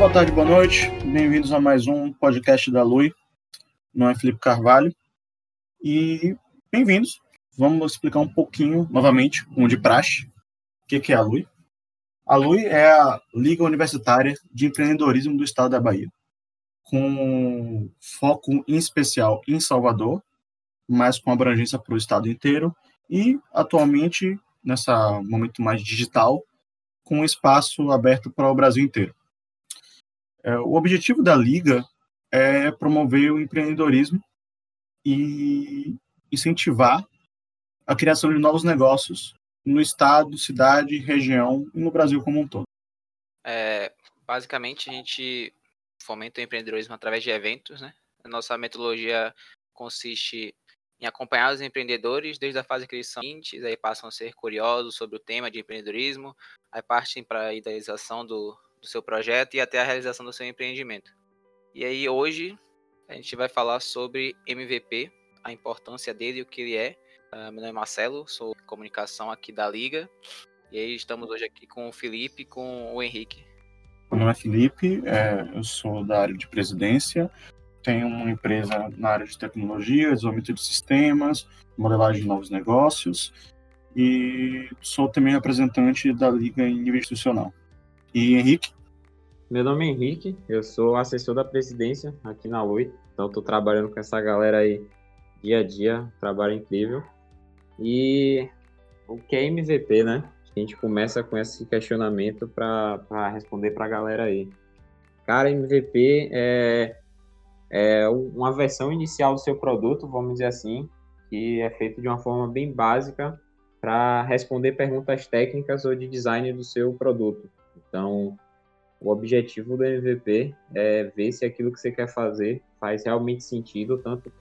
Boa tarde, boa noite. Bem-vindos a mais um podcast da Lui. Não é Felipe Carvalho. E bem-vindos. Vamos explicar um pouquinho, novamente, um de praxe, o que é a Lui. A Lui é a Liga Universitária de Empreendedorismo do Estado da Bahia, com foco em especial em Salvador, mas com abrangência para o estado inteiro e, atualmente, nessa momento mais digital, com espaço aberto para o Brasil inteiro. É, o objetivo da Liga é promover o empreendedorismo e incentivar a criação de novos negócios no estado, cidade, região e no Brasil como um todo. É, basicamente, a gente fomenta o empreendedorismo através de eventos. Né? A nossa metodologia consiste em acompanhar os empreendedores desde a fase que eles são seguintes, aí passam a ser curiosos sobre o tema de empreendedorismo, aí partem para a idealização do, do seu projeto e até a realização do seu empreendimento. E aí hoje a gente vai falar sobre MVP, a importância dele, o que ele é. Uh, meu nome é Marcelo, sou comunicação aqui da Liga. E aí estamos hoje aqui com o Felipe e com o Henrique. Meu nome é Felipe, é, eu sou da área de presidência, tenho uma empresa na área de tecnologia, desenvolvimento de sistemas, modelagem de novos negócios e sou também representante da Liga em nível institucional. E Henrique? Meu nome é Henrique, eu sou assessor da presidência aqui na Lui, então estou trabalhando com essa galera aí dia a dia, trabalho incrível. E o que é MVP, né? A gente começa com esse questionamento para responder para a galera aí. Cara, MVP é, é uma versão inicial do seu produto, vamos dizer assim, que é feito de uma forma bem básica para responder perguntas técnicas ou de design do seu produto. Então, o objetivo do MVP é ver se aquilo que você quer fazer faz realmente sentido, tanto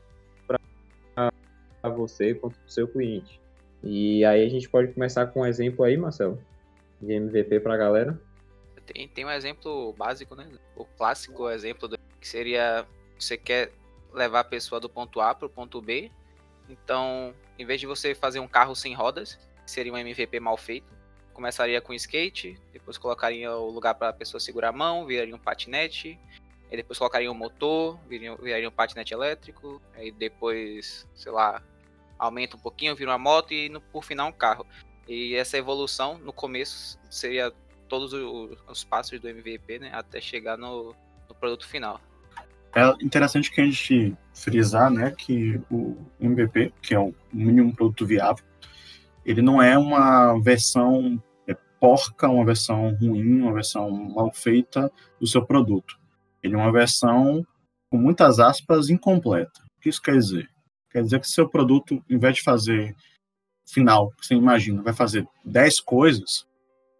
para você quanto para o seu cliente. E aí a gente pode começar com um exemplo aí, Marcelo, de MVP para a galera. Tem, tem um exemplo básico, né? O clássico exemplo do, que seria você quer levar a pessoa do ponto A para o ponto B. Então, em vez de você fazer um carro sem rodas, seria um MVP mal feito, começaria com skate, depois colocaria o lugar para a pessoa segurar a mão, viraria um patinete, aí depois colocaria um motor, viraria, viraria um patinete elétrico, aí depois, sei lá, aumenta um pouquinho, vira uma moto e no, por final um carro. E essa evolução, no começo, seria todos os, os passos do MVP, né, até chegar no, no produto final. É interessante que a gente frisar, né, que o MVP, que é o mínimo produto viável, ele não é uma versão porca, uma versão ruim, uma versão mal feita do seu produto. Ele é uma versão, com muitas aspas, incompleta. O que isso quer dizer? Quer dizer que seu produto, em vez de fazer final, que você imagina, vai fazer 10 coisas,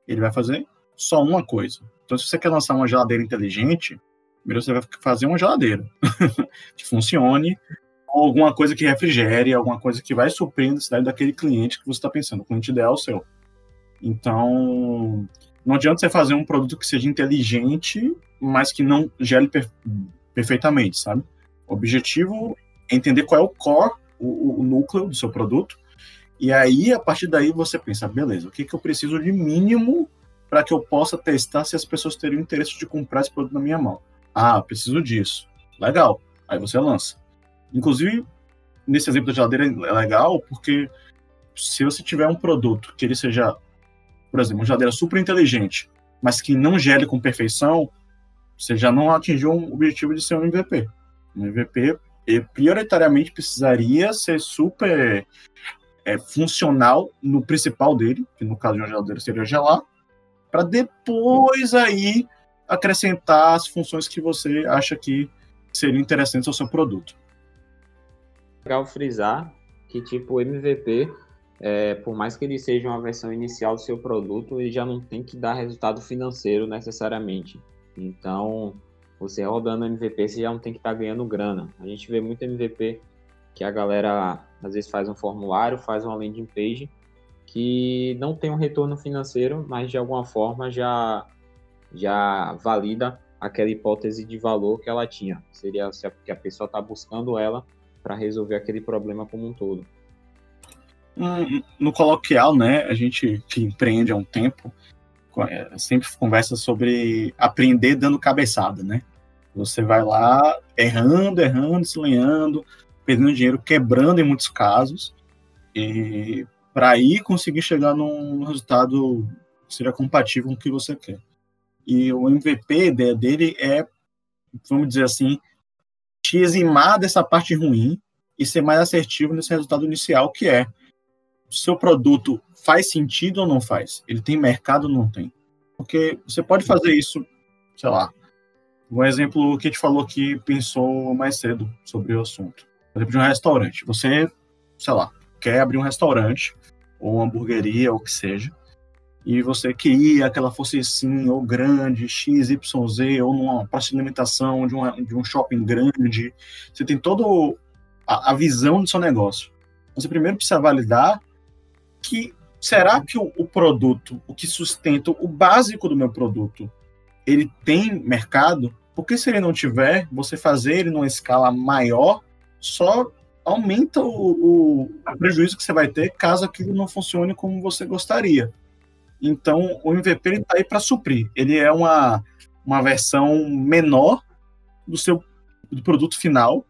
ele vai fazer só uma coisa. Então, se você quer lançar uma geladeira inteligente, primeiro você vai fazer uma geladeira que funcione, ou alguma coisa que refrigere, alguma coisa que vai suprir a necessidade daquele cliente que você está pensando. O cliente ideal é o seu. Então, não adianta você fazer um produto que seja inteligente, mas que não gere per perfeitamente, sabe? O objetivo é entender qual é o core, o, o, núcleo do seu produto, e aí, a partir daí, você pensa, beleza, o que, que eu preciso de mínimo para que eu possa testar se as pessoas teriam interesse de comprar esse produto na minha mão? Ah, preciso disso. Legal. Aí você lança. Inclusive, nesse exemplo da geladeira é legal porque se você tiver um produto que ele seja por exemplo, uma geladeira super inteligente, mas que não gele com perfeição, você já não atingiu o objetivo de ser um MVP. Um MVP prioritariamente precisaria ser super é, funcional no principal dele, que no caso de uma geladeira seria gelar, para depois aí acrescentar as funções que você acha que seriam interessantes ao seu produto. Legal frisar que tipo MVP é, por mais que ele seja uma versão inicial do seu produto, ele já não tem que dar resultado financeiro necessariamente. Então, você rodando MVP, você já não tem que estar tá ganhando grana. A gente vê muito MVP que a galera às vezes faz um formulário, faz uma landing page que não tem um retorno financeiro, mas de alguma forma já já valida aquela hipótese de valor que ela tinha. Seria que a pessoa está buscando ela para resolver aquele problema como um todo no coloquial, né, a gente que empreende há um tempo, é, sempre conversa sobre aprender dando cabeçada, né? Você vai lá errando, errando, se lenhando, perdendo dinheiro, quebrando em muitos casos, e para aí conseguir chegar num resultado que seja compatível com o que você quer. E o MVP, a ideia dele é, vamos dizer assim, te eximar dessa parte ruim e ser mais assertivo nesse resultado inicial, que é seu produto faz sentido ou não faz? Ele tem mercado ou não tem? Porque você pode fazer isso, sei lá, um exemplo que a gente falou aqui, pensou mais cedo sobre o assunto. Por exemplo, de um restaurante. Você, sei lá, quer abrir um restaurante, ou uma hamburgueria, ou o que seja, e você queria que ela fosse assim, ou grande, X, Y, Z, ou numa praça de alimentação de, uma, de um shopping grande. Você tem toda a, a visão do seu negócio. Você primeiro precisa validar que será que o, o, produto, o que sustenta o básico do meu produto, ele tem mercado? Porque se ele não tiver, você fazer ele numa escala maior só aumenta o, o, prejuízo que você vai ter caso aquilo não funcione como você gostaria. Então, o MVP está aí para suprir. Ele é uma, uma versão menor do seu do produto final,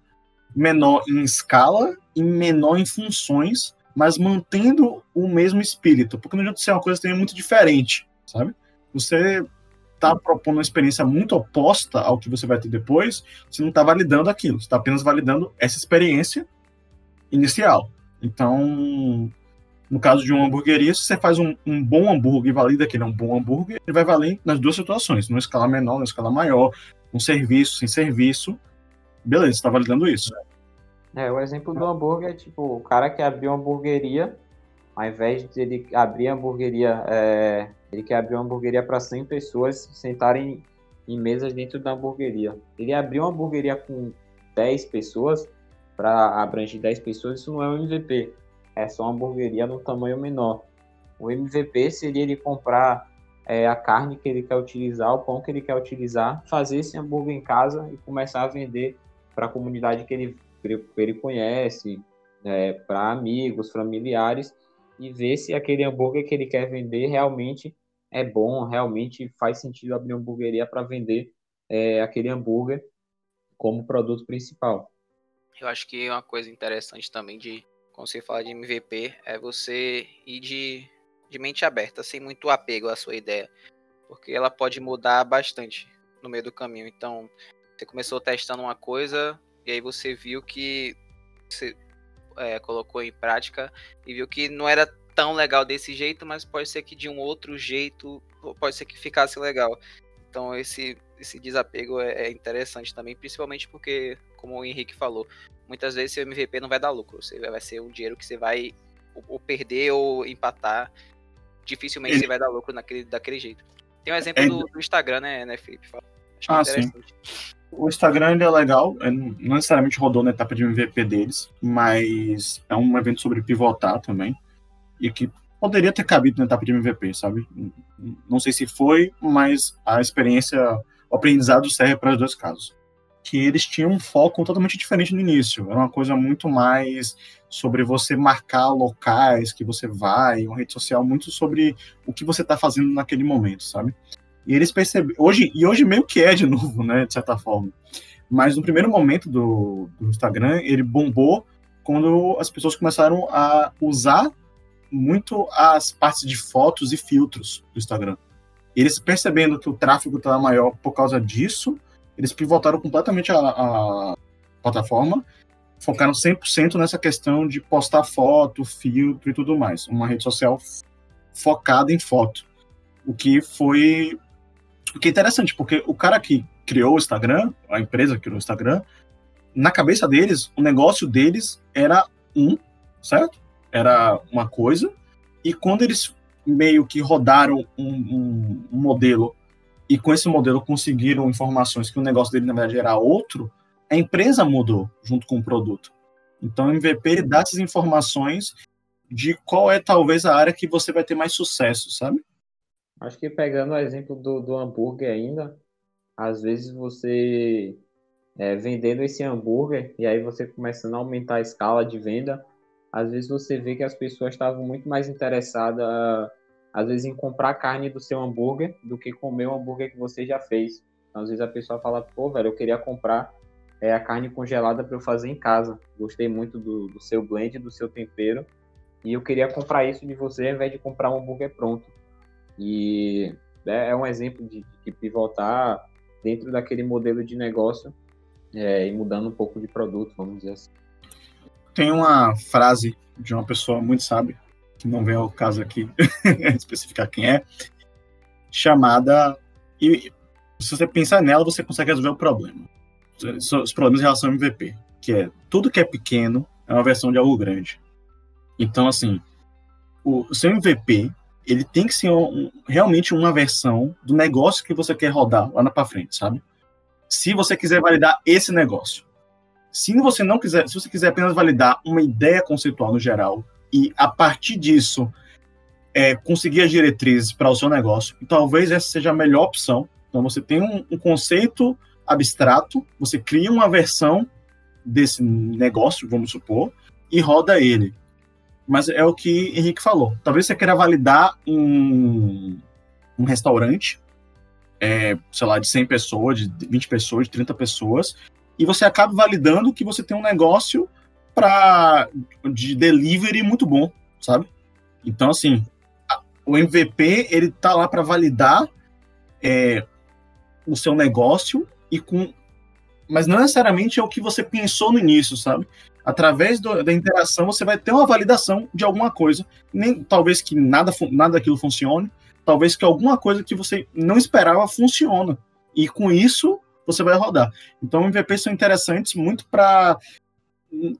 menor em escala e menor em funções, mas mantendo o mesmo espírito, porque não adianta ser uma coisa também muito diferente, sabe? Você está propondo uma experiência muito oposta ao que você vai ter depois, você não está validando aquilo, você está apenas validando essa experiência inicial. Então, no caso de uma hamburgueria, se você faz um, um, bom hambúrguer e valida que ele é um bom hambúrguer, ele vai valer nas duas situações, numa escala menor, numa escala maior, um serviço, sem serviço. Beleza, está validando isso. É, o exemplo do hambúrguer é tipo, o cara que abriu uma hamburgueria, ao invés de ele abrir a hamburgueria, é, ele quer abrir uma hamburgueria para 100 pessoas sentarem em mesas dentro da hamburgueria. Ele abriu uma hamburgueria com 10 pessoas, para abranger 10 pessoas, isso não é um MVP, é só uma hamburgueria no tamanho menor. O MVP seria ele comprar é, a carne que ele quer utilizar, o pão que ele quer utilizar, fazer esse hambúrguer em casa e começar a vender para a comunidade que ele que ele conhece, é, para amigos, familiares, e ver se aquele hambúrguer que ele quer vender realmente é bom, realmente faz sentido abrir uma hamburgueria para vender é, aquele hambúrguer como produto principal. Eu acho que uma coisa interessante também de quando você fala de MVP é você ir de, de mente aberta, sem muito apego à sua ideia, porque ela pode mudar bastante no meio do caminho. Então, você começou testando uma coisa, e aí você viu que você é, colocou em prática e viu que não era tão legal desse jeito, mas pode ser que de um outro jeito pode ser que ficasse legal. Então esse, esse desapego é, é interessante também, principalmente porque, como o Henrique falou, muitas vezes seu MVP não vai dar lucro, você vai ser um dinheiro que você vai ou, perder ou empatar, dificilmente Ele... você vai dar lucro naquele, daquele jeito. Tem um exemplo é... do, do, Instagram, né, né Felipe? Acho ah, sim. O Instagram é legal, não necessariamente rodou na etapa de MVP deles, mas é um evento sobre pivotar também, e que poderia ter cabido na etapa de MVP, sabe? Não sei se foi, mas a experiência, o aprendizado serve para os dois casos. Que eles tinham um foco totalmente diferente no início, era uma coisa muito mais sobre você marcar locais que você vai, uma rede social muito sobre o que você está fazendo naquele momento, sabe? E eles perceberam. Hoje, e hoje meio que é de novo, né? De certa forma. Mas no primeiro momento do, do Instagram, ele bombou quando as pessoas começaram a usar muito as partes de fotos e filtros do Instagram. Eles percebendo que o tráfego estava maior por causa disso, eles pivotaram completamente a, a plataforma, focaram 100% nessa questão de postar foto, filtro e tudo mais. Uma rede social focada em foto. O que foi o que é interessante, porque o cara que criou o Instagram, a empresa que criou o Instagram, na cabeça deles, o negócio deles era um, certo? Era uma coisa, e quando eles meio que rodaram um, um, um modelo e com esse modelo conseguiram informações que o negócio dele na verdade era outro, a empresa mudou junto com o produto. Então o MVP dá essas informações de qual é talvez a área que você vai ter mais sucesso, sabe? Acho que pegando o exemplo do, do hambúrguer ainda, às vezes você é, vendendo esse hambúrguer e aí você começando a aumentar a escala de venda, às vezes você vê que as pessoas estavam muito mais interessadas às vezes, em comprar carne do seu hambúrguer do que comer o hambúrguer que você já fez. Então, às vezes a pessoa fala, pô, velho, eu queria comprar é, a carne congelada para eu fazer em casa. Gostei muito do, do seu blend, do seu tempero. E eu queria comprar isso de você ao invés de comprar um hambúrguer pronto. E é, é um exemplo de, de pivotar dentro daquele modelo de negócio é, e mudando um pouco de produto, vamos dizer assim. Tem uma frase de uma pessoa muito sábia, que não vem ao caso aqui especificar quem é, chamada. E se você pensar nela, você consegue resolver o problema. Os problemas em relação ao MVP, que é tudo que é pequeno é uma versão de algo grande. Então, assim, o seu MVP ele tem que ser um, realmente uma versão do negócio que você quer rodar lá para frente, sabe? Se você quiser validar esse negócio. Se você não quiser, se você quiser apenas validar uma ideia conceitual no geral e a partir disso é, conseguir as diretrizes para o seu negócio, talvez essa seja a melhor opção. Então você tem um, um conceito abstrato, você cria uma versão desse negócio, vamos supor, e roda ele mas é o que Henrique falou. Talvez você queira validar um, um restaurante, é, sei lá, de 100 pessoas, de 20 pessoas, de 30 pessoas, e você acaba validando que você tem um negócio para de delivery muito bom, sabe? Então, assim, o MVP, ele tá lá para validar é, o seu negócio e com mas não necessariamente é o que você pensou no início, sabe? Através do, da interação você vai ter uma validação de alguma coisa, nem talvez que nada nada daquilo funcione, talvez que alguma coisa que você não esperava funciona. E com isso você vai rodar. Então MVPs são interessantes muito para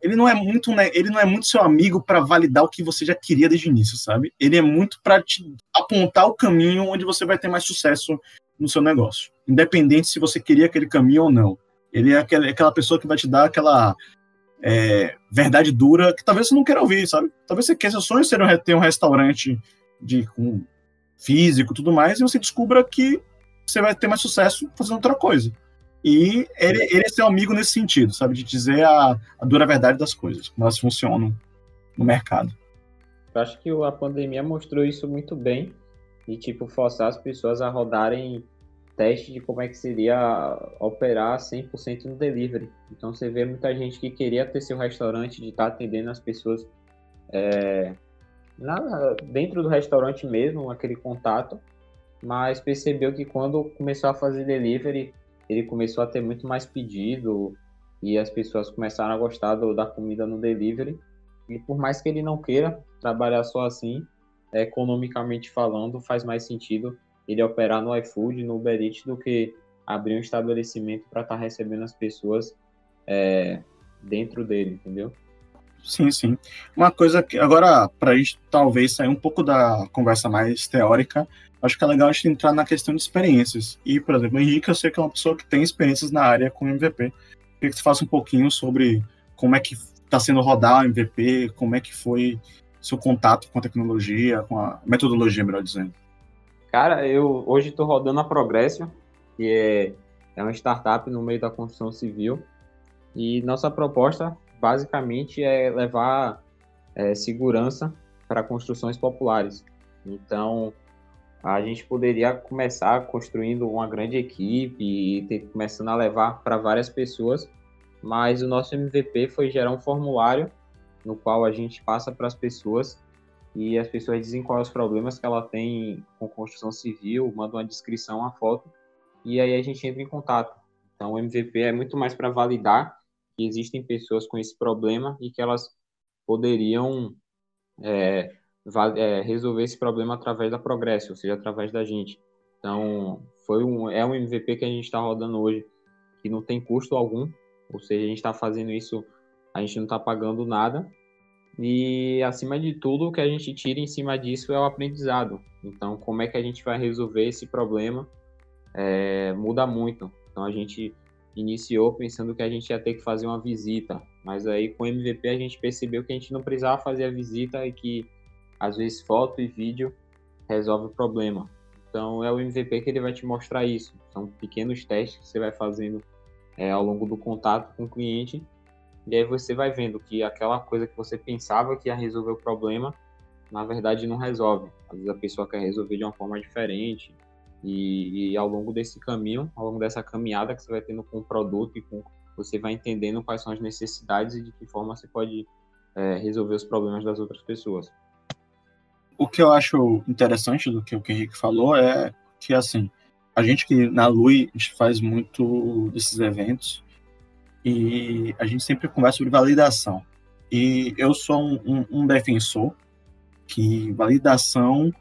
ele não é muito né, ele não é muito seu amigo para validar o que você já queria desde o início, sabe? Ele é muito para te apontar o caminho onde você vai ter mais sucesso no seu negócio, independente se você queria aquele caminho ou não. Ele é aquela pessoa que vai te dar aquela é, verdade dura que talvez você não queira ouvir, sabe? Talvez você queira, seu sonho seja ter um restaurante de com físico tudo mais, e você descubra que você vai ter mais sucesso fazendo outra coisa. E ele, ele é seu amigo nesse sentido, sabe? De dizer a, a dura verdade das coisas, como elas funcionam no mercado. Eu acho que a pandemia mostrou isso muito bem, e tipo, forçar as pessoas a rodarem teste de como é que seria operar 100% no delivery. Então você vê muita gente que queria ter seu restaurante, de estar tá atendendo as pessoas é, na, dentro do restaurante mesmo, aquele contato, mas percebeu que quando começou a fazer delivery, ele começou a ter muito mais pedido e as pessoas começaram a gostar do, da comida no delivery. E por mais que ele não queira trabalhar só assim, economicamente falando, faz mais sentido ele operar no iFood, no Uber Eats, do que abrir um estabelecimento para estar tá recebendo as pessoas é, dentro dele, entendeu? Sim, sim. Uma coisa que agora, para a gente talvez sair um pouco da conversa mais teórica, acho que é legal a gente entrar na questão de experiências. E, por exemplo, o Henrique, eu sei que é uma pessoa que tem experiências na área com MVP. Queria que você faça um pouquinho sobre como é que está sendo rodar o MVP, como é que foi seu contato com a tecnologia, com a metodologia, melhor dizendo. Cara, eu hoje estou rodando a Progressio, que é, é uma startup no meio da construção civil. E nossa proposta, basicamente, é levar é, segurança para construções populares. Então, a gente poderia começar construindo uma grande equipe e ter, começando a levar para várias pessoas, mas o nosso MVP foi gerar um formulário no qual a gente passa para as pessoas e as pessoas dizem quais os problemas que ela tem com construção civil, mandam uma descrição, uma foto, e aí a gente entra em contato. Então, o MVP é muito mais para validar que existem pessoas com esse problema e que elas poderiam é, é, resolver esse problema através da Progresso, ou seja, através da gente. Então, foi um, é um MVP que a gente está rodando hoje, que não tem custo algum, ou seja, a gente está fazendo isso, a gente não está pagando nada, e, acima de tudo, o que a gente tira em cima disso é o aprendizado. Então, como é que a gente vai resolver esse problema é, muda muito. Então, a gente iniciou pensando que a gente ia ter que fazer uma visita, mas aí com o MVP a gente percebeu que a gente não precisava fazer a visita e que, às vezes, foto e vídeo resolve o problema. Então, é o MVP que ele vai te mostrar isso. São pequenos testes que você vai fazendo é, ao longo do contato com o cliente e aí você vai vendo que aquela coisa que você pensava que ia resolver o problema na verdade não resolve. Às vezes a pessoa quer resolver de uma forma diferente. E, e ao longo desse caminho, ao longo dessa caminhada que você vai tendo com o produto e com você vai entendendo quais são as necessidades e de que forma você pode é, resolver os problemas das outras pessoas. O que eu acho interessante do que o Henrique falou é que, assim, a gente que na Lui, a gente faz muito desses eventos e a gente sempre conversa sobre validação. E eu sou um, um, um defensor que validação,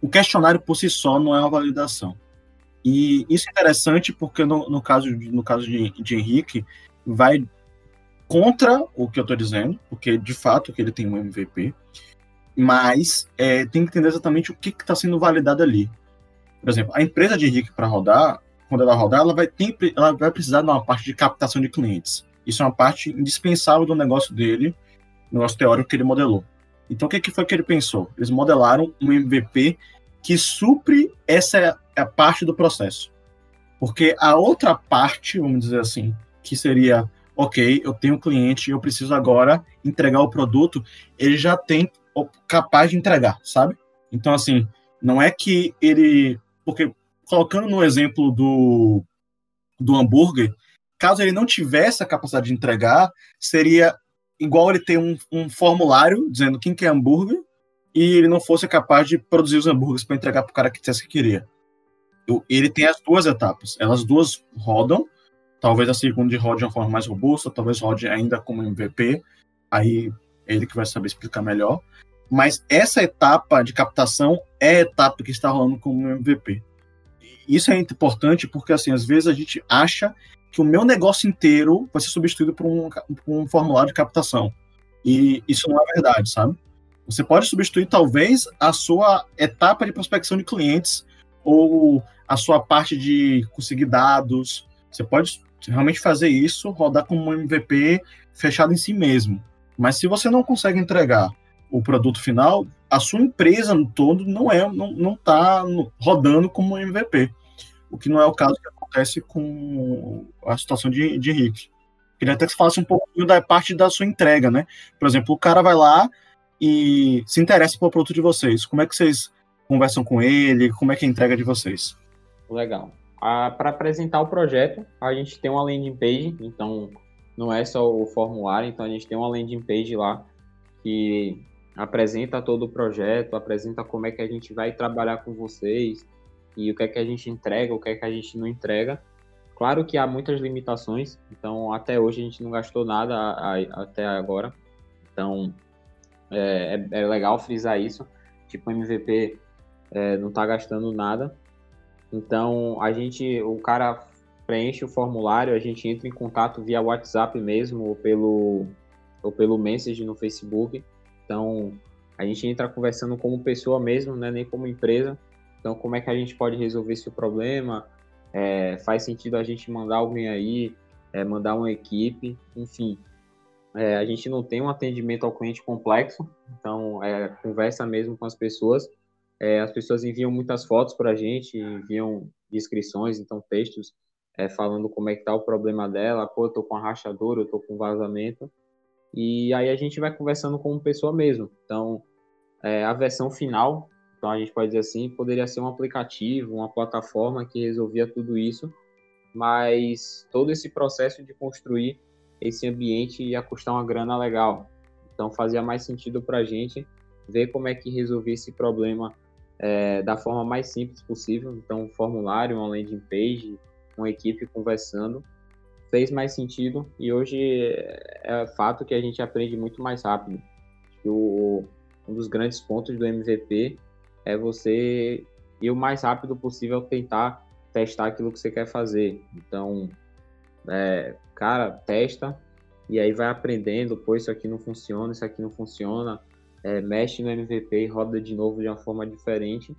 o questionário por si só não é uma validação. E isso é interessante porque no, no caso, no caso de, de Henrique, vai contra o que eu estou dizendo, porque de fato que ele tem um MVP, mas é, tem que entender exatamente o que está sendo validado ali. Por exemplo, a empresa de Henrique para rodar, quando ela rodar, ela vai, ter, ela vai precisar de uma parte de captação de clientes. Isso é uma parte indispensável do negócio dele, negócio teórico que ele modelou. Então, o que, que foi que ele pensou? Eles modelaram um MVP que supre essa parte do processo. Porque a outra parte, vamos dizer assim, que seria, ok, eu tenho um cliente, eu preciso agora entregar o produto, ele já tem capaz de entregar, sabe? Então, assim, não é que ele. Porque, colocando no exemplo do, do hambúrguer, caso ele não tivesse a capacidade de entregar, seria igual ele ter um, um formulário dizendo quem quer hambúrguer e ele não fosse capaz de produzir os hambúrgueres para entregar para o cara que dissesse que queria. Ele tem as duas etapas. Elas duas rodam. Talvez a segunda rode de uma forma mais robusta, talvez rode ainda como MVP. Aí é ele que vai saber explicar melhor. Mas essa etapa de captação é a etapa que está rolando como MVP. Isso é importante porque, assim, às vezes a gente acha que o meu negócio inteiro vai ser substituído por um, por um formulário de captação. E isso não é verdade, sabe? Você pode substituir, talvez, a sua etapa de prospecção de clientes ou a sua parte de conseguir dados. Você pode realmente fazer isso, rodar como um MVP fechado em si mesmo. Mas se você não consegue entregar o produto final, a sua empresa no todo não é não, não tá rodando como MVP. O que não é o caso que acontece com a situação de, de Henrique. Queria até que você falasse um pouquinho da parte da sua entrega, né? Por exemplo, o cara vai lá e se interessa pelo produto de vocês. Como é que vocês conversam com ele? Como é que é a entrega de vocês? Legal. Ah, Para apresentar o projeto, a gente tem uma landing page, então não é só o formulário, então a gente tem uma landing page lá que apresenta todo o projeto, apresenta como é que a gente vai trabalhar com vocês e o que é que a gente entrega, o que é que a gente não entrega. Claro que há muitas limitações, então até hoje a gente não gastou nada a, a, até agora. Então é, é, é, legal frisar isso. Tipo, MVP é, não está gastando nada. Então a gente, o cara preenche o formulário, a gente entra em contato via WhatsApp mesmo ou pelo ou pelo message no Facebook. Então, a gente entra conversando como pessoa mesmo, né, nem como empresa. Então, como é que a gente pode resolver esse problema? É, faz sentido a gente mandar alguém aí, é, mandar uma equipe, enfim. É, a gente não tem um atendimento ao cliente complexo, então é conversa mesmo com as pessoas. É, as pessoas enviam muitas fotos para a gente, enviam descrições, então textos é, falando como é que está o problema dela. Pô, eu tô com a rachadura, eu tô com vazamento. E aí a gente vai conversando como pessoa mesmo. Então, é, a versão final, então a gente pode dizer assim, poderia ser um aplicativo, uma plataforma que resolvia tudo isso, mas todo esse processo de construir esse ambiente ia custar uma grana legal. Então fazia mais sentido para a gente ver como é que resolver esse problema é, da forma mais simples possível. Então, um formulário, uma landing page, uma equipe conversando fez mais sentido e hoje é fato que a gente aprende muito mais rápido. O, um dos grandes pontos do MVP é você ir o mais rápido possível tentar testar aquilo que você quer fazer. Então, é, cara, testa e aí vai aprendendo, pô, isso aqui não funciona, isso aqui não funciona, é, mexe no MVP e roda de novo de uma forma diferente.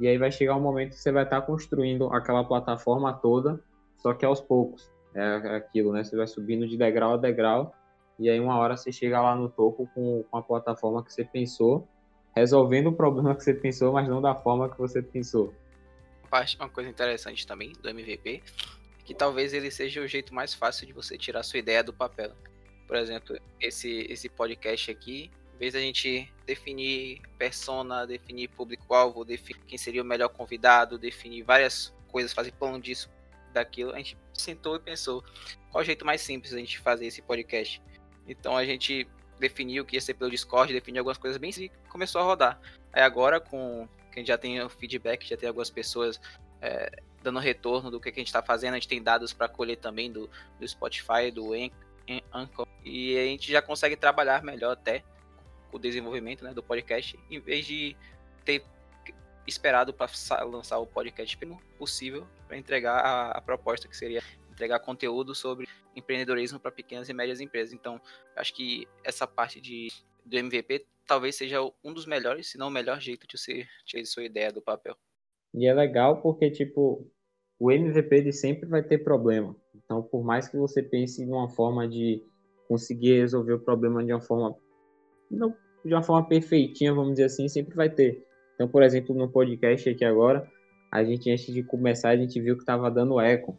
E aí vai chegar um momento que você vai estar construindo aquela plataforma toda, só que aos poucos é aquilo, né? Você vai subindo de degrau a degrau e aí uma hora você chega lá no topo com, com a plataforma que você pensou, resolvendo o problema que você pensou, mas não da forma que você pensou. Uma coisa interessante também do MVP é que talvez ele seja o jeito mais fácil de você tirar sua ideia do papel. Por exemplo, esse, esse podcast aqui, Em vez da gente definir persona, definir público-alvo, definir quem seria o melhor convidado, definir várias coisas, fazer plano disso, daquilo, a gente sentou e pensou qual o jeito mais simples da gente fazer esse podcast. Então a gente definiu que ia ser pelo Discord, definiu algumas coisas bem e começou a rodar. Aí agora, com que a gente já tem o feedback, já tem algumas pessoas é, dando retorno do que, que a gente está fazendo, a gente tem dados para colher também do, do Spotify, do Anchor, e a gente já consegue trabalhar melhor até o desenvolvimento né, do podcast, em vez de ter esperado para lançar o podcast possível para entregar a, a, proposta que seria entregar conteúdo sobre empreendedorismo para pequenas e médias empresas. Então, acho que essa parte de, do MVP talvez seja um dos melhores, se não o melhor jeito de você tirar sua ideia do papel. E é legal porque, tipo, o MVP de sempre vai ter problema. Então, por mais que você pense em uma forma de conseguir resolver o problema de uma forma não de uma forma perfeitinha, vamos dizer assim, sempre vai ter. Então, por exemplo, no podcast aqui agora, a gente antes de começar, a gente viu que estava dando eco.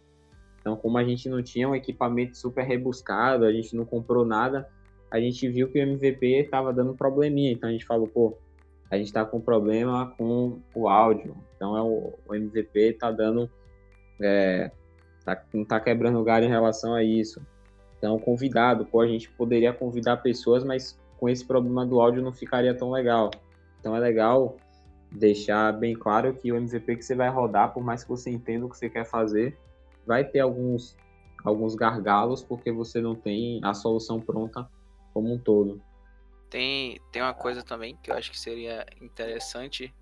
Então, como a gente não tinha um equipamento super rebuscado, a gente não comprou nada, a gente viu que o MVP estava dando probleminha. Então, a gente falou, pô, a gente está com problema com o áudio. Então, é o, o MVP está dando, é, tá, não está quebrando galho em relação a isso. Então, convidado, pô, a gente poderia convidar pessoas, mas com esse problema do áudio não ficaria tão legal. Então, é legal deixar bem claro que o MVP que você vai rodar, por mais que você entenda o que você quer fazer, vai ter alguns, alguns gargalos porque você não tem a solução pronta como um todo. Tem, tem uma coisa também que eu acho que seria interessante,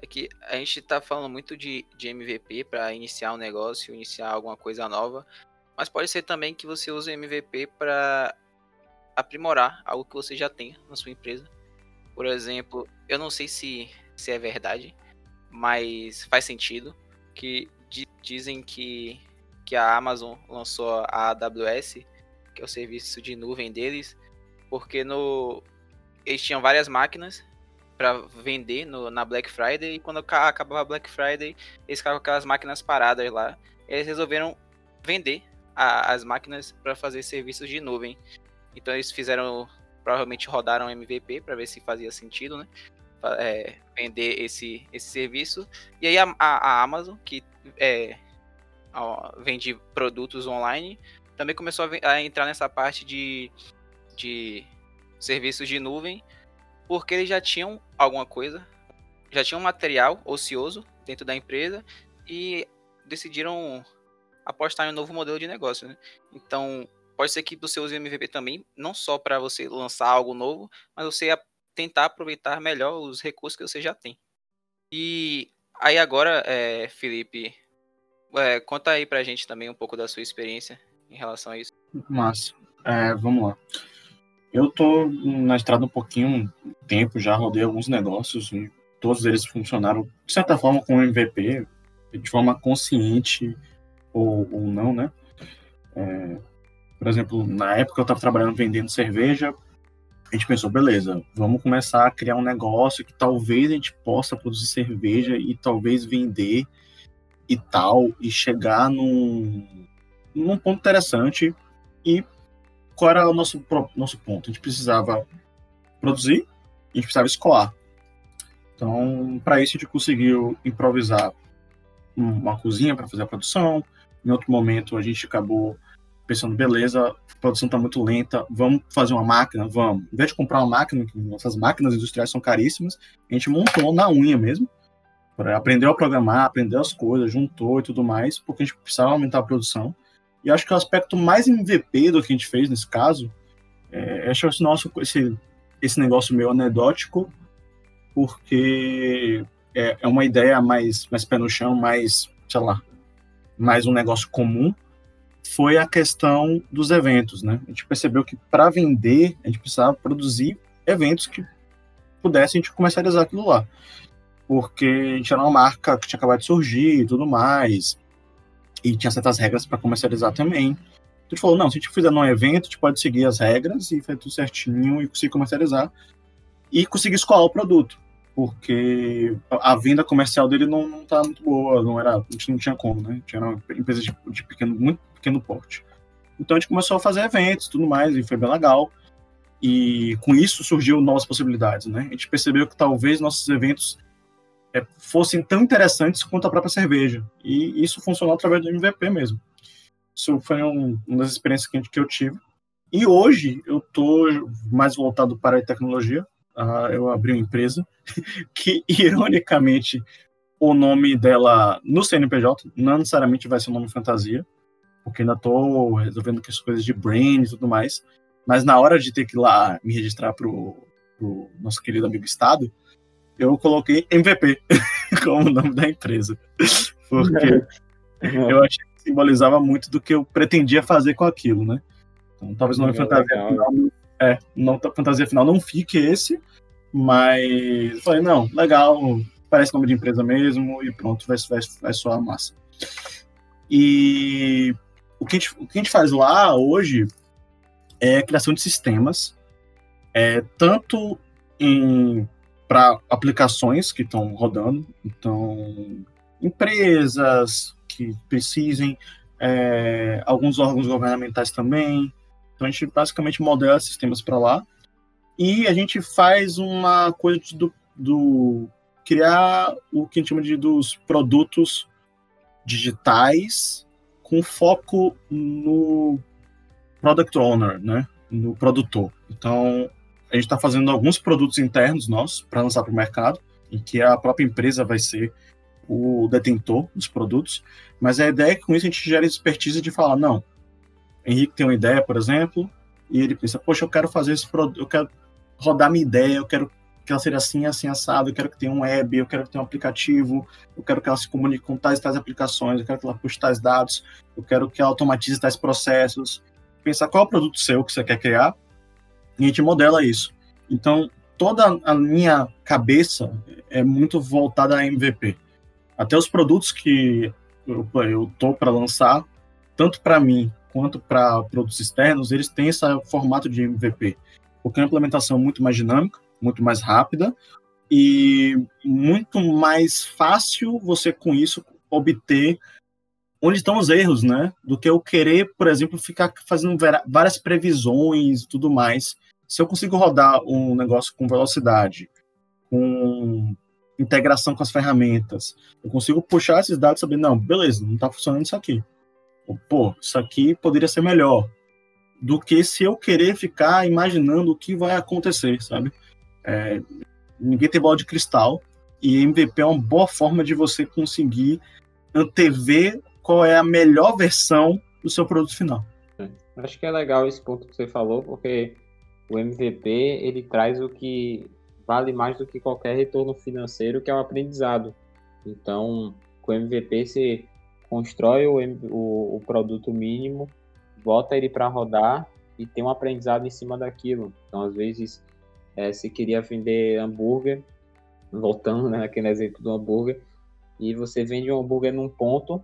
é que a gente está falando muito de, de MVP para iniciar um negócio, iniciar alguma coisa nova, mas pode ser também que você use MVP para aprimorar algo que você já tem na sua empresa. Por exemplo, eu não sei se, se é verdade, mas faz sentido que dizem que que a Amazon lançou a AWS, que é o serviço de nuvem deles, porque no eles tinham várias máquinas para vender no, na Black Friday e quando acabava a Black Friday, eles ficavam com aquelas máquinas paradas lá. Eles resolveram vender a, as máquinas para fazer serviços de nuvem. Então eles fizeram, provavelmente rodaram MVP para ver se fazia sentido, né? É, vender esse, esse serviço. E aí a, a, Amazon, que é, vende produtos online, também começou a, a, entrar nessa parte de, de serviços de nuvem, porque eles já tinham alguma coisa, já tinham material ocioso dentro da empresa e decidiram apostar em um novo modelo de negócio. Né? Então, pode ser que você use o MVP também, não só para você lançar algo novo, mas você tentar aproveitar melhor os recursos que você já tem. E aí agora, é, Felipe, é, conta aí pra gente também um pouco da sua experiência em relação a isso. Massa. É, vamos lá. Eu tô na estrada um pouquinho tempo, já rodei alguns negócios e todos eles funcionaram, de certa forma, com MVP, de forma consciente ou, ou não, né? É, por exemplo, na época eu estava trabalhando vendendo cerveja, a gente pensou, beleza, vamos começar a criar um negócio que talvez a gente possa produzir cerveja e talvez vender e tal, e chegar num, num ponto interessante. E qual era o nosso, nosso ponto? A gente precisava produzir, a gente precisava escoar. Então, para isso, a gente conseguiu improvisar uma cozinha para fazer a produção. Em outro momento, a gente acabou pensando, beleza, a produção está muito lenta, vamos fazer uma máquina? Vamos. Em vez de comprar uma máquina, nossas máquinas industriais são caríssimas, a gente montou na unha mesmo, aprendeu a programar, aprendeu as coisas, juntou e tudo mais, porque a gente precisava aumentar a produção. E acho que o aspecto mais MVP do que a gente fez nesse caso, é, acho esse nosso esse, esse negócio meio anedótico, porque é, é uma ideia mais, mais pé no chão, mais, sei lá, mais um negócio comum, foi a questão dos eventos, né? A gente percebeu que para vender, a gente precisava produzir eventos que pudessem a gente comercializar aquilo lá. Porque a gente era uma marca que tinha acabado de surgir e tudo mais, e tinha certas regras para comercializar também. Então a gente falou, não, se a gente fizer num evento, a gente pode seguir as regras e fazer tudo certinho e conseguir comercializar e conseguir escolar o produto porque a venda comercial dele não, não tá muito boa, não era, a gente não tinha como, né? Tinha uma empresa de, de pequeno, muito pequeno porte. Então a gente começou a fazer eventos tudo mais, e foi bem legal. E com isso surgiu novas possibilidades, né? A gente percebeu que talvez nossos eventos é, fossem tão interessantes quanto a própria cerveja. E isso funcionou através do MVP mesmo. Isso foi um, uma das experiências que, que eu tive. E hoje eu estou mais voltado para a tecnologia. Uh, eu abri uma empresa que, ironicamente, o nome dela no CNPJ não necessariamente vai ser um nome fantasia, porque ainda estou resolvendo as coisas de brand e tudo mais. Mas na hora de ter que ir lá me registrar para o nosso querido amigo Estado, eu coloquei MVP como nome da empresa. Porque eu achei que simbolizava muito do que eu pretendia fazer com aquilo, né? Então talvez o nome fantasia final, é, não, fantasia final não fique esse, mas eu falei, não, legal, parece nome de empresa mesmo, e pronto, vai, vai, vai soar massa. E o que, gente, o que a gente faz lá hoje é criação de sistemas, é, tanto para aplicações que estão rodando, então empresas que precisem, é, alguns órgãos governamentais também. Então a gente basicamente modela sistemas para lá e a gente faz uma coisa do, do criar o que a gente chama de dos produtos digitais com foco no product owner, né? No produtor. Então, a gente está fazendo alguns produtos internos nossos para lançar para o mercado, em que a própria empresa vai ser o detentor dos produtos, mas a ideia é que com isso a gente gera expertise de falar, não, Henrique tem uma ideia, por exemplo, e ele pensa, poxa, eu quero fazer esse produto, eu quero rodar minha ideia, eu quero que ela seja assim, assim, assado, eu quero que tenha um web, eu quero que tenha um aplicativo, eu quero que ela se comunique com tais tais aplicações, eu quero que ela puxe tais dados, eu quero que ela automatize tais processos, pensar qual é o produto seu que você quer criar e a gente modela isso. Então, toda a minha cabeça é muito voltada a MVP. Até os produtos que eu, eu tô para lançar, tanto para mim quanto para produtos externos, eles têm esse formato de MVP, porque é uma implementação muito mais dinâmica, muito mais rápida e muito mais fácil você com isso obter onde estão os erros, né? Do que eu querer, por exemplo, ficar fazendo várias previsões e tudo mais. Se eu consigo rodar um negócio com velocidade, com integração com as ferramentas, eu consigo puxar esses dados e saber, não, beleza, não está funcionando isso aqui. Pô, isso aqui poderia ser melhor. Do que se eu querer ficar imaginando o que vai acontecer, sabe? É, ninguém tem bola de cristal e MVP é uma boa forma de você conseguir antever qual é a melhor versão do seu produto final. É, acho que é legal esse ponto que você falou, porque o MVP ele traz o que vale mais do que qualquer retorno financeiro, que é o aprendizado. Então, com o MVP você constrói o, o, o produto mínimo, bota ele para rodar e tem um aprendizado em cima daquilo. Então, às vezes, é, você queria vender hambúrguer, voltando né, naquele exemplo do hambúrguer, e você vende um hambúrguer num ponto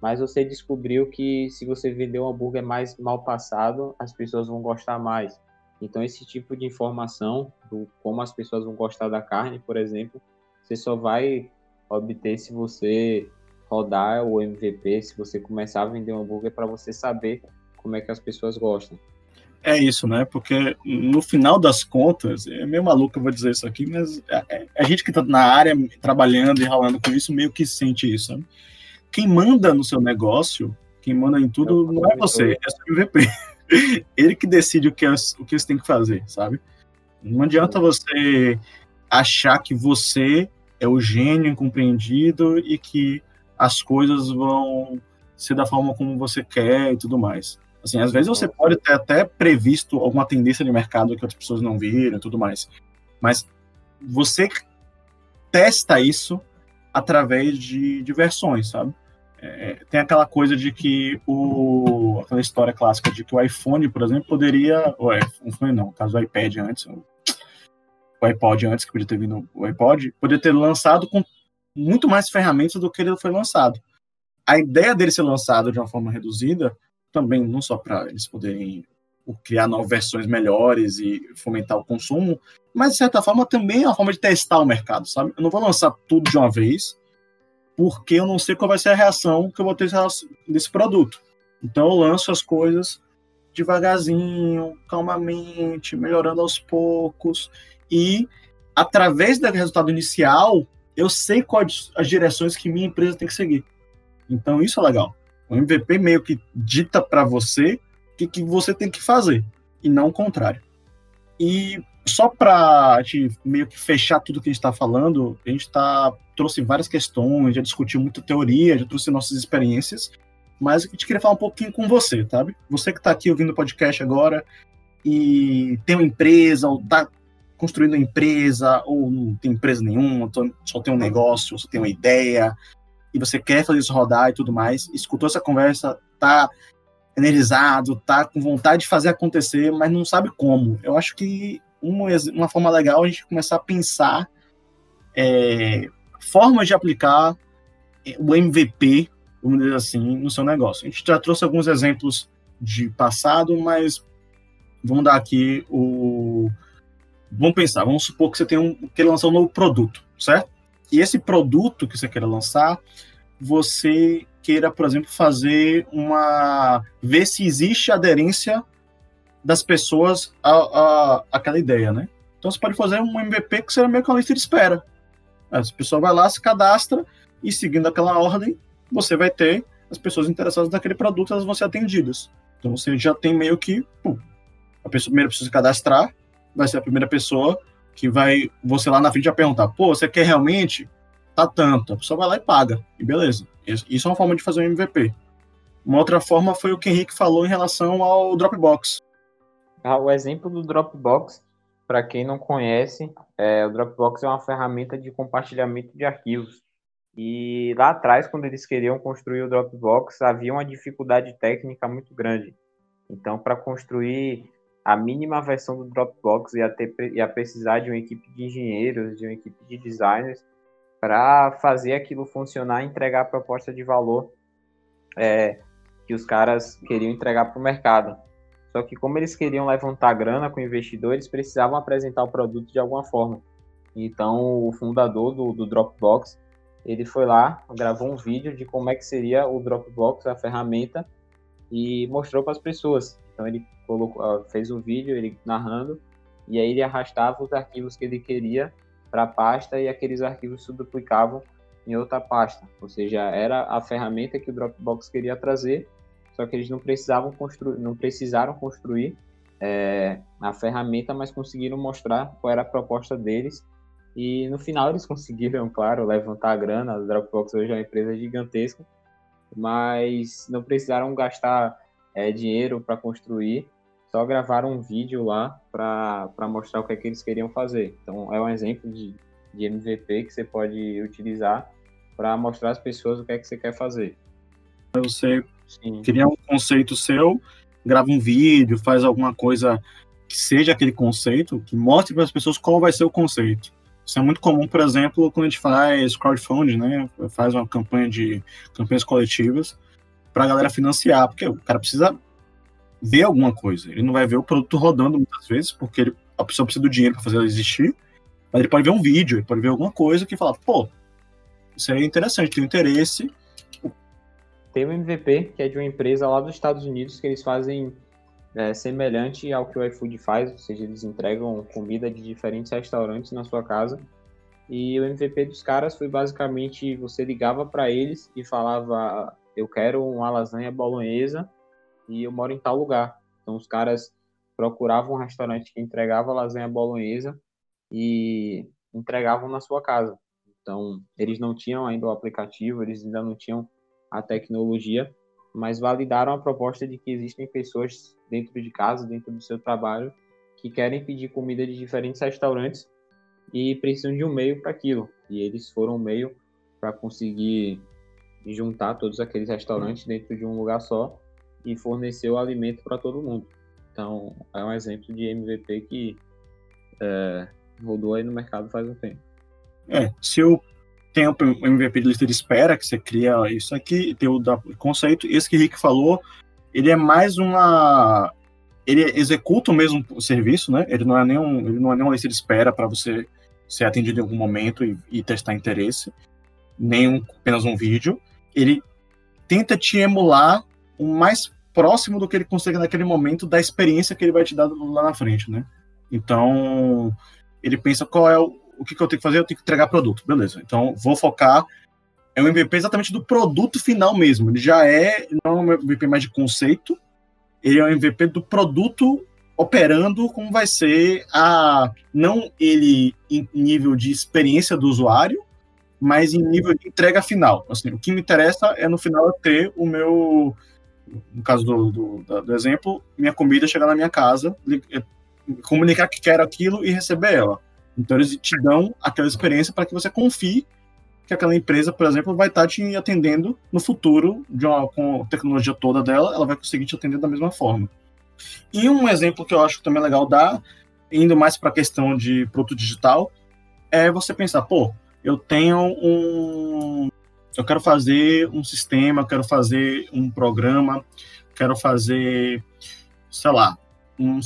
mas você descobriu que se você vender um hambúrguer mais mal passado, as pessoas vão gostar mais. Então, esse tipo de informação, do como as pessoas vão gostar da carne, por exemplo, você só vai obter se você rodar o MVP, se você começar a vender um hambúrguer para você saber como é que as pessoas gostam. É isso, né? Porque no final das contas, é meio maluco eu vou dizer isso aqui, mas a, é, é, a gente que está na área trabalhando e ralando com isso meio que sente isso, sabe? quem manda no seu negócio, quem manda em tudo, não é você, é o MVP. Ele que decide o que, é, o que você tem que fazer, sabe? Não adianta você achar que você é o gênio incompreendido e que as coisas vão ser da forma como você quer e tudo mais. Assim, às vezes você pode ter até previsto alguma tendência de mercado que outras pessoas não viram e tudo mais. Mas você testa isso através de, versões, sabe? É, tem aquela coisa de que o aquela história clássica de que o iPhone, por exemplo, poderia, o iPhone não, no caso do iPad antes, o, o iPod antes que podia ter vindo o iPod, poderia ter lançado com muito mais ferramentas do que ele foi lançado. A ideia dele ser lançado de uma forma reduzida, também não só para eles poderem criar novas versões melhores e fomentar o consumo, mas de certa forma também é uma forma de testar o mercado, sabe? Eu não vou lançar tudo de uma vez, porque eu não sei qual vai ser a reação que eu vou ter desse produto. Então eu lanço as coisas devagarzinho, calmamente, melhorando aos poucos. E através do resultado inicial, eu sei quais as direções que minha empresa tem que seguir. Então isso é legal. O MVP meio que dita para você o que, que você tem que fazer e não o contrário. E só para meio que fechar tudo que a gente está falando, a gente tá, trouxe várias questões, já discutiu muita teoria, já trouxe nossas experiências, mas a gente queria falar um pouquinho com você, sabe? Você que está aqui ouvindo o podcast agora e tem uma empresa, ou está construindo uma empresa, ou não tem empresa nenhuma, só tem um negócio, só tem uma ideia, e você quer fazer isso rodar e tudo mais, escutou essa conversa, tá energizado, tá com vontade de fazer acontecer, mas não sabe como. Eu acho que uma, uma forma legal é a gente começar a pensar é, formas de aplicar o MVP, vamos dizer assim, no seu negócio. A gente já trouxe alguns exemplos de passado, mas vamos dar aqui o. Vamos pensar, vamos supor que você tem um, quer lançar um novo produto, certo? E esse produto que você quer lançar, você queira, por exemplo, fazer uma. ver se existe aderência das pessoas a, aquela ideia, né? Então você pode fazer um MVP que seja meio que uma lista de espera. A pessoa vai lá, se cadastra e seguindo aquela ordem, você vai ter as pessoas interessadas naquele produto, elas vão ser atendidas. Então você já tem meio que pum, a pessoa, primeira pessoa se cadastrar, vai ser a primeira pessoa que vai você lá na frente vai perguntar, pô, você quer realmente? Tá tanto. A pessoa vai lá e paga. E beleza. Isso é uma forma de fazer um MVP. Uma outra forma foi o que o Henrique falou em relação ao Dropbox. Ah, o exemplo do Dropbox, para quem não conhece, é, o Dropbox é uma ferramenta de compartilhamento de arquivos. E lá atrás, quando eles queriam construir o Dropbox, havia uma dificuldade técnica muito grande. Então, para construir a mínima versão do Dropbox, ia, ter, ia precisar de uma equipe de engenheiros, de uma equipe de designers, para fazer aquilo funcionar e entregar a proposta de valor é, que os caras queriam entregar para o mercado. Só que como eles queriam levantar grana com investidores, precisavam apresentar o produto de alguma forma. Então o fundador do, do Dropbox, ele foi lá, gravou um vídeo de como é que seria o Dropbox, a ferramenta, e mostrou para as pessoas. Então ele colocou, fez um vídeo, ele narrando, e aí ele arrastava os arquivos que ele queria para a pasta e aqueles arquivos se duplicavam em outra pasta. Ou seja, era a ferramenta que o Dropbox queria trazer só que eles não precisavam construir, não precisaram construir é, a ferramenta, mas conseguiram mostrar qual era a proposta deles. E no final eles conseguiram, claro, levantar a grana. A Dropbox hoje é uma empresa gigantesca, mas não precisaram gastar é, dinheiro para construir, só gravaram um vídeo lá para mostrar o que, é que eles queriam fazer. Então é um exemplo de, de MVP que você pode utilizar para mostrar às pessoas o que é que você quer fazer. Você Sim. Cria um conceito seu, grava um vídeo, faz alguma coisa que seja aquele conceito, que mostre para as pessoas qual vai ser o conceito. Isso é muito comum, por exemplo, quando a gente faz crowdfunding, né? Faz uma campanha de campanhas coletivas para a galera financiar, porque o cara precisa ver alguma coisa. Ele não vai ver o produto rodando muitas vezes, porque ele, a pessoa precisa do dinheiro para fazer ela existir, mas ele pode ver um vídeo, ele pode ver alguma coisa que fala, pô, isso é interessante, tem interesse, tem um MVP, que é de uma empresa lá dos Estados Unidos, que eles fazem é, semelhante ao que o iFood faz, ou seja, eles entregam comida de diferentes restaurantes na sua casa. E o MVP dos caras foi basicamente você ligava para eles e falava: Eu quero uma lasanha bolonhesa e eu moro em tal lugar. Então os caras procuravam um restaurante que entregava lasanha bolonhesa e entregavam na sua casa. Então eles não tinham ainda o aplicativo, eles ainda não tinham a tecnologia, mas validaram a proposta de que existem pessoas dentro de casa, dentro do seu trabalho, que querem pedir comida de diferentes restaurantes e precisam de um meio para aquilo. E eles foram um meio para conseguir juntar todos aqueles restaurantes dentro de um lugar só e fornecer o alimento para todo mundo. Então, é um exemplo de MVP que é, rodou aí no mercado faz um tempo. É, se eu tem o MVP de lista de espera, que você cria isso aqui, tem o da conceito. Esse que o Rick falou, ele é mais uma. Ele executa o mesmo serviço, né? Ele não é nenhum, ele não é nenhuma lista de espera para você ser atendido em algum momento e, e testar interesse, nem um, apenas um vídeo. Ele tenta te emular o mais próximo do que ele consegue naquele momento da experiência que ele vai te dar lá na frente, né? Então, ele pensa qual é o, o que, que eu tenho que fazer? Eu tenho que entregar produto. Beleza. Então, vou focar. É um MVP exatamente do produto final mesmo. Ele já é, não é um MVP mais de conceito, ele é um MVP do produto operando como vai ser a. Não ele em nível de experiência do usuário, mas em nível de entrega final. Assim, o que me interessa é no final ter o meu. No caso do, do, do exemplo, minha comida chegar na minha casa, comunicar que quero aquilo e receber ela. Então eles te dão aquela experiência para que você confie que aquela empresa, por exemplo, vai estar tá te atendendo no futuro, uma, com a tecnologia toda dela, ela vai conseguir te atender da mesma forma. E um exemplo que eu acho também legal dar, indo mais para a questão de produto digital, é você pensar, pô, eu tenho um. Eu quero fazer um sistema, quero fazer um programa, quero fazer, sei lá, um,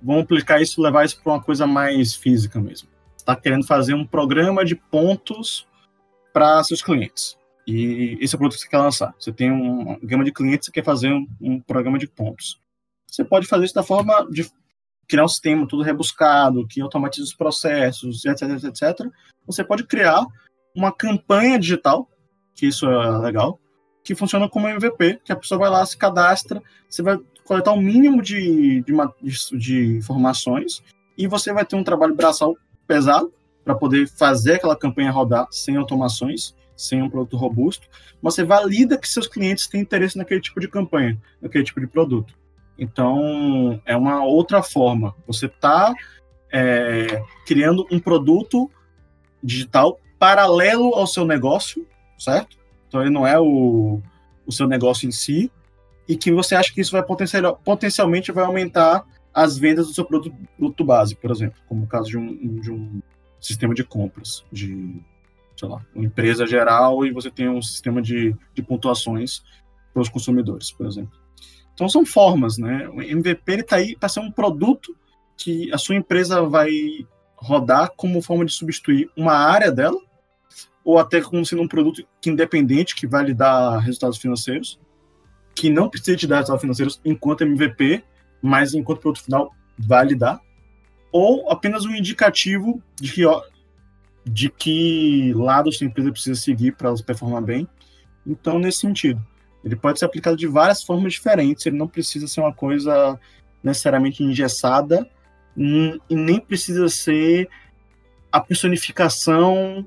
vamos aplicar isso, levar isso para uma coisa mais física mesmo. Está querendo fazer um programa de pontos para seus clientes. E esse é o produto que você quer lançar. Você tem uma gama de clientes, você quer fazer um, um programa de pontos. Você pode fazer isso da forma de criar um sistema tudo rebuscado, que automatiza os processos, etc, etc, etc. Você pode criar uma campanha digital, que isso é legal, que funciona como MVP, que a pessoa vai lá, se cadastra, você vai coletar o um mínimo de, de, de, de informações e você vai ter um trabalho braçal pesado para poder fazer aquela campanha rodar sem automações, sem um produto robusto. Você valida que seus clientes têm interesse naquele tipo de campanha, naquele tipo de produto. Então, é uma outra forma. Você está é, criando um produto digital paralelo ao seu negócio, certo? Então, ele não é o, o seu negócio em si, e que você acha que isso vai potencial, potencialmente vai aumentar as vendas do seu produto, produto base, por exemplo, como o caso de um, de um sistema de compras, de, sei lá, uma empresa geral e você tem um sistema de, de pontuações para os consumidores, por exemplo. Então são formas, né? O MVP está aí para ser um produto que a sua empresa vai rodar como forma de substituir uma área dela, ou até como sendo um produto que independente que vai lhe dar resultados financeiros, que não precisa te dar resultados financeiros enquanto MVP, mas enquanto produto final vai lhe dar, ou apenas um indicativo de que, ó, de que lado a sua empresa precisa seguir para ela performar bem. Então, nesse sentido. Ele pode ser aplicado de várias formas diferentes, ele não precisa ser uma coisa necessariamente engessada e nem precisa ser a personificação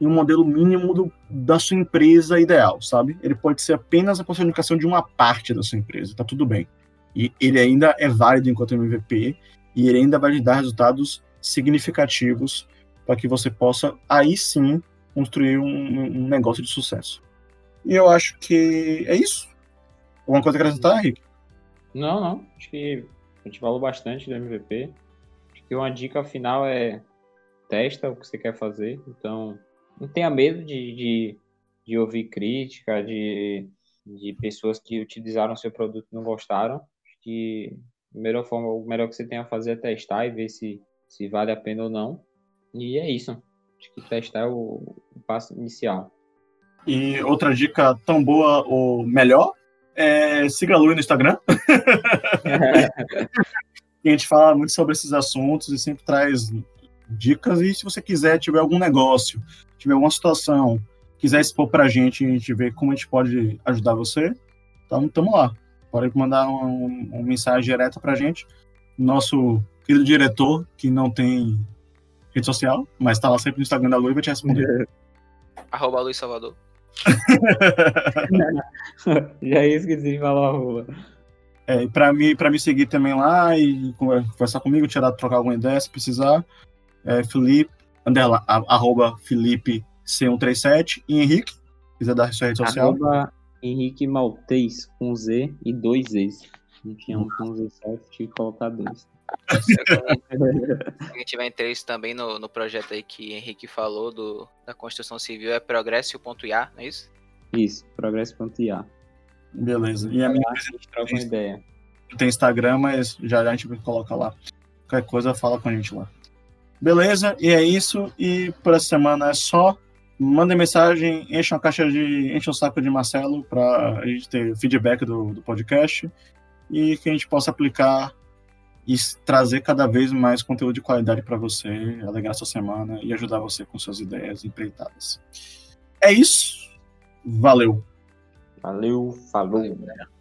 em um modelo mínimo do, da sua empresa ideal, sabe? Ele pode ser apenas a personificação de uma parte da sua empresa, tá tudo bem. E ele ainda é válido enquanto MVP e ele ainda vai dar resultados significativos para que você possa aí sim construir um, um negócio de sucesso. E eu acho que é isso. Alguma coisa a acrescentar, Henrique? Não, não. Acho que a gente falou bastante do MVP. Acho que uma dica final é testa o que você quer fazer. Então, não tenha medo de, de, de ouvir crítica, de, de pessoas que utilizaram seu produto e não gostaram. Acho que a melhor forma, o melhor que você tem a fazer é testar e ver se, se vale a pena ou não. E é isso. Acho que testar é o, o passo inicial. E outra dica tão boa ou melhor é siga a Lu no Instagram. a gente fala muito sobre esses assuntos e sempre traz dicas. E se você quiser, tiver algum negócio, tiver alguma situação, quiser expor para a gente e a gente ver como a gente pode ajudar você, então estamos lá. Pode mandar uma, uma mensagem direta para a gente. Nosso querido diretor, que não tem rede social, mas está lá sempre no Instagram da Lu e vai te responder. Arroba Luiz Salvador. Já esqueci de falar arroba. É, para me, pra me seguir também lá e conversar comigo, tirar, trocar alguma ideia se precisar, é Felipe, andela, arroba Felipe C137 e Henrique, quiser dar sua rede social. Arroba Henrique Maltês, com Z e dois Z's. Não tinha um com Z só, tive que colocar dois. Quem tiver interesse também no, no projeto aí que Henrique falou do, da construção civil é progresso.ia, não é isso? Isso, progresso.ia. Beleza. E a minha a gente troca uma ideia. Tem Instagram, mas já, já a gente coloca lá. Qualquer coisa, fala com a gente lá. Beleza, e é isso. E por essa semana é só. mandem mensagem, enchem a caixa de. enchem o saco de Marcelo para a gente ter feedback do, do podcast e que a gente possa aplicar e trazer cada vez mais conteúdo de qualidade para você, alegrar sua semana e ajudar você com suas ideias empreitadas. É isso. Valeu. Valeu, falou. Valeu.